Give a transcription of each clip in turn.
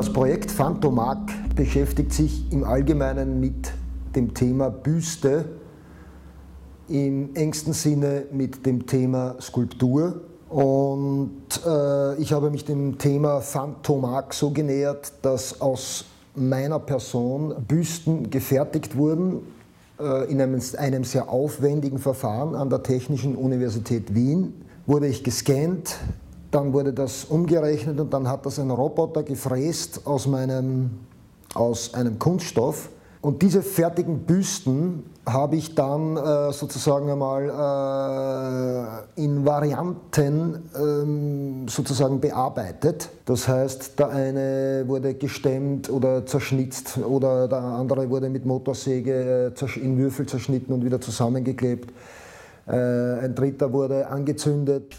Das Projekt Phantomark beschäftigt sich im Allgemeinen mit dem Thema Büste, im engsten Sinne mit dem Thema Skulptur. Und äh, ich habe mich dem Thema Phantomark so genähert, dass aus meiner Person Büsten gefertigt wurden äh, in einem, einem sehr aufwendigen Verfahren an der Technischen Universität Wien. Wurde ich gescannt, dann wurde das umgerechnet und dann hat das ein Roboter gefräst aus, meinem, aus einem Kunststoff. Und diese fertigen Büsten habe ich dann äh, sozusagen einmal äh, in Varianten ähm, sozusagen bearbeitet. Das heißt, der eine wurde gestemmt oder zerschnitzt oder der andere wurde mit Motorsäge äh, in Würfel zerschnitten und wieder zusammengeklebt. Äh, ein dritter wurde angezündet.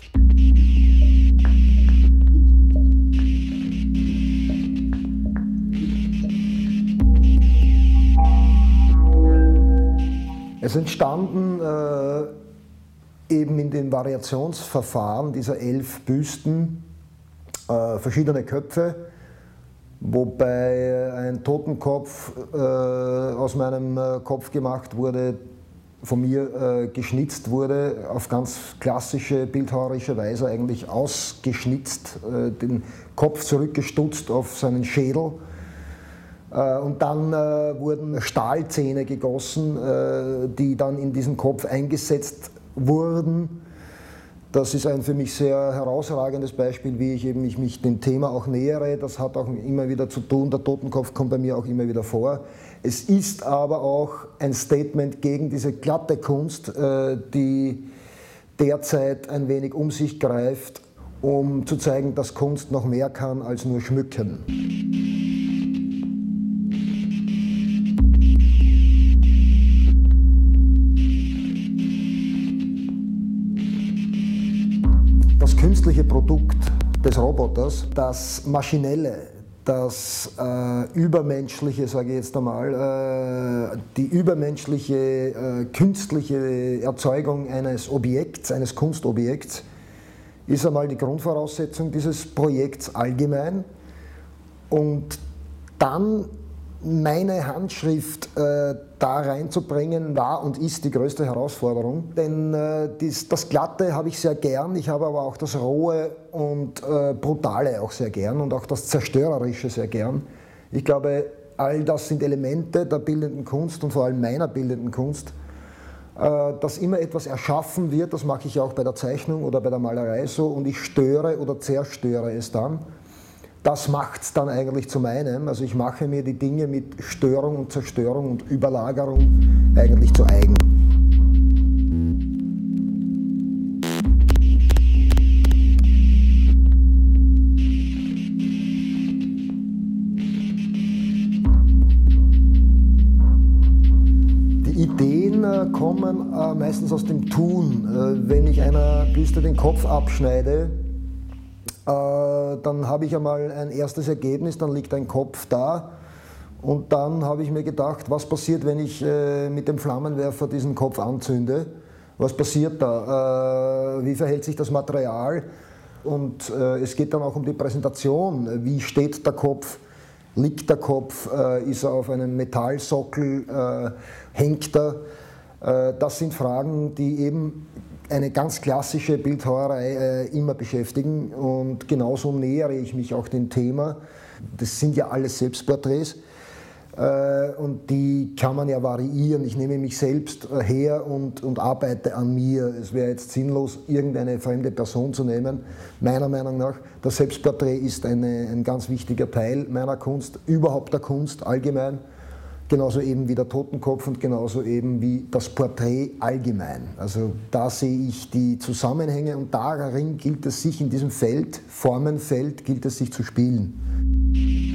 Es entstanden äh, eben in den Variationsverfahren dieser elf Büsten äh, verschiedene Köpfe, wobei ein Totenkopf äh, aus meinem äh, Kopf gemacht wurde, von mir äh, geschnitzt wurde, auf ganz klassische bildhauerische Weise eigentlich ausgeschnitzt, äh, den Kopf zurückgestutzt auf seinen Schädel und dann äh, wurden Stahlzähne gegossen, äh, die dann in diesen Kopf eingesetzt wurden. Das ist ein für mich sehr herausragendes Beispiel, wie ich eben mich, mich dem Thema auch nähere. Das hat auch immer wieder zu tun. Der Totenkopf kommt bei mir auch immer wieder vor. Es ist aber auch ein Statement gegen diese glatte Kunst, die derzeit ein wenig um sich greift, um zu zeigen, dass Kunst noch mehr kann als nur schmücken. Des Roboters, das maschinelle, das äh, übermenschliche, sage ich jetzt einmal, äh, die übermenschliche äh, künstliche Erzeugung eines Objekts, eines Kunstobjekts, ist einmal die Grundvoraussetzung dieses Projekts allgemein. Und dann meine Handschrift äh, da reinzubringen, war und ist die größte Herausforderung. Denn äh, dies, das Glatte habe ich sehr gern, ich habe aber auch das Rohe und äh, Brutale auch sehr gern und auch das Zerstörerische sehr gern. Ich glaube, all das sind Elemente der bildenden Kunst und vor allem meiner bildenden Kunst. Äh, dass immer etwas erschaffen wird, das mache ich auch bei der Zeichnung oder bei der Malerei so und ich störe oder zerstöre es dann das macht es dann eigentlich zu meinem. Also ich mache mir die Dinge mit Störung und Zerstörung und Überlagerung eigentlich zu eigen. Die Ideen äh, kommen äh, meistens aus dem Tun. Äh, wenn ich einer Büste den Kopf abschneide, dann habe ich einmal ein erstes Ergebnis, dann liegt ein Kopf da. Und dann habe ich mir gedacht, was passiert, wenn ich äh, mit dem Flammenwerfer diesen Kopf anzünde? Was passiert da? Äh, wie verhält sich das Material? Und es geht dann auch um die Präsentation. Wie steht der Kopf? Liegt der Kopf? Ist er auf einem Metallsockel? Hängt er? Das sind Fragen, die eben eine ganz klassische Bildhauerei äh, immer beschäftigen und genauso nähere ich mich auch dem Thema. Das sind ja alles Selbstporträts äh, und die kann man ja variieren. Ich nehme mich selbst her und, und arbeite an mir. Es wäre jetzt sinnlos, irgendeine fremde Person zu nehmen. Meiner Meinung nach, das Selbstporträt ist eine, ein ganz wichtiger Teil meiner Kunst, überhaupt der Kunst allgemein genauso eben wie der Totenkopf und genauso eben wie das Porträt allgemein. Also da sehe ich die Zusammenhänge und darin gilt es sich in diesem Feld, Formenfeld, gilt es sich zu spielen.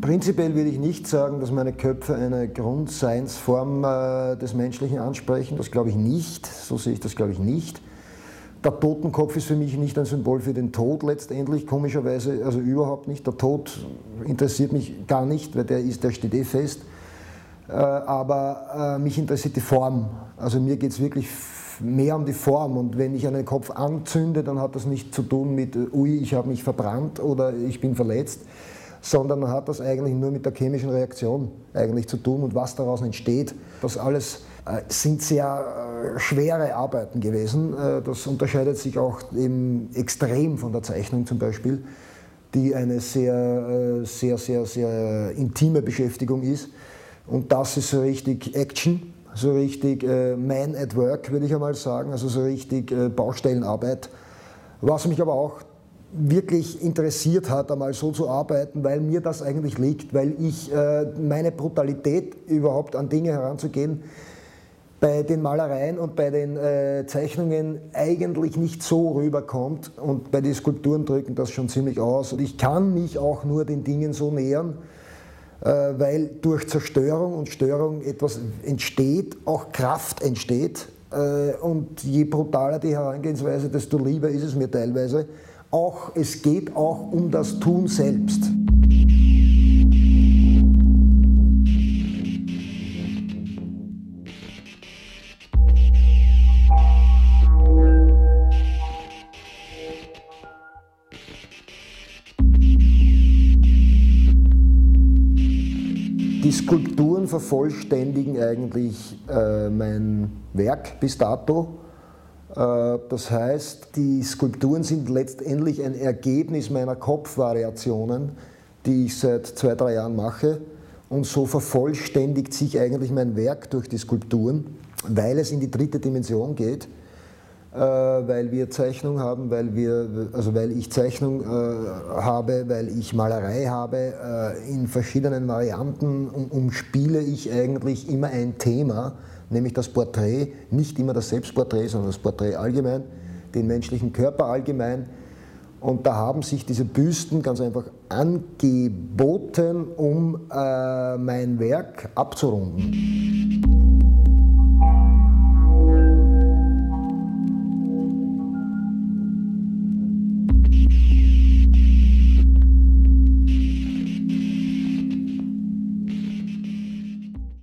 Prinzipiell würde ich nicht sagen, dass meine Köpfe eine Grundseinsform äh, des Menschlichen ansprechen. Das glaube ich nicht. So sehe ich das, glaube ich, nicht. Der Totenkopf ist für mich nicht ein Symbol für den Tod letztendlich, komischerweise, also überhaupt nicht. Der Tod interessiert mich gar nicht, weil der ist, der steht eh fest. Äh, aber äh, mich interessiert die Form. Also mir geht es wirklich mehr um die Form. Und wenn ich einen Kopf anzünde, dann hat das nicht zu tun mit, ui, ich habe mich verbrannt oder ich bin verletzt, sondern hat das eigentlich nur mit der chemischen Reaktion eigentlich zu tun und was daraus entsteht. Das alles äh, sind sehr äh, schwere Arbeiten gewesen. Äh, das unterscheidet sich auch eben extrem von der Zeichnung zum Beispiel, die eine sehr, sehr, sehr, sehr intime Beschäftigung ist. Und das ist so richtig Action, so richtig Man at Work, würde ich einmal sagen, also so richtig Baustellenarbeit. Was mich aber auch wirklich interessiert hat, einmal so zu arbeiten, weil mir das eigentlich liegt, weil ich äh, meine Brutalität überhaupt an Dinge heranzugehen, bei den Malereien und bei den äh, Zeichnungen eigentlich nicht so rüberkommt und bei den Skulpturen drücken das schon ziemlich aus. Und ich kann mich auch nur den Dingen so nähern, äh, weil durch Zerstörung und Störung etwas entsteht, auch Kraft entsteht. Äh, und je brutaler die Herangehensweise, desto lieber ist es mir teilweise auch, es geht auch um das Tun selbst. Die Skulpturen vervollständigen eigentlich äh, mein Werk bis dato. Äh, das heißt, die Skulpturen sind letztendlich ein Ergebnis meiner Kopfvariationen, die ich seit zwei, drei Jahren mache. Und so vervollständigt sich eigentlich mein Werk durch die Skulpturen, weil es in die dritte Dimension geht, weil wir Zeichnung haben, weil, wir, also weil ich Zeichnung äh, habe, weil ich Malerei habe. In verschiedenen Varianten umspiele ich eigentlich immer ein Thema nämlich das Porträt, nicht immer das Selbstporträt, sondern das Porträt allgemein, den menschlichen Körper allgemein. Und da haben sich diese Büsten ganz einfach angeboten, um äh, mein Werk abzurunden.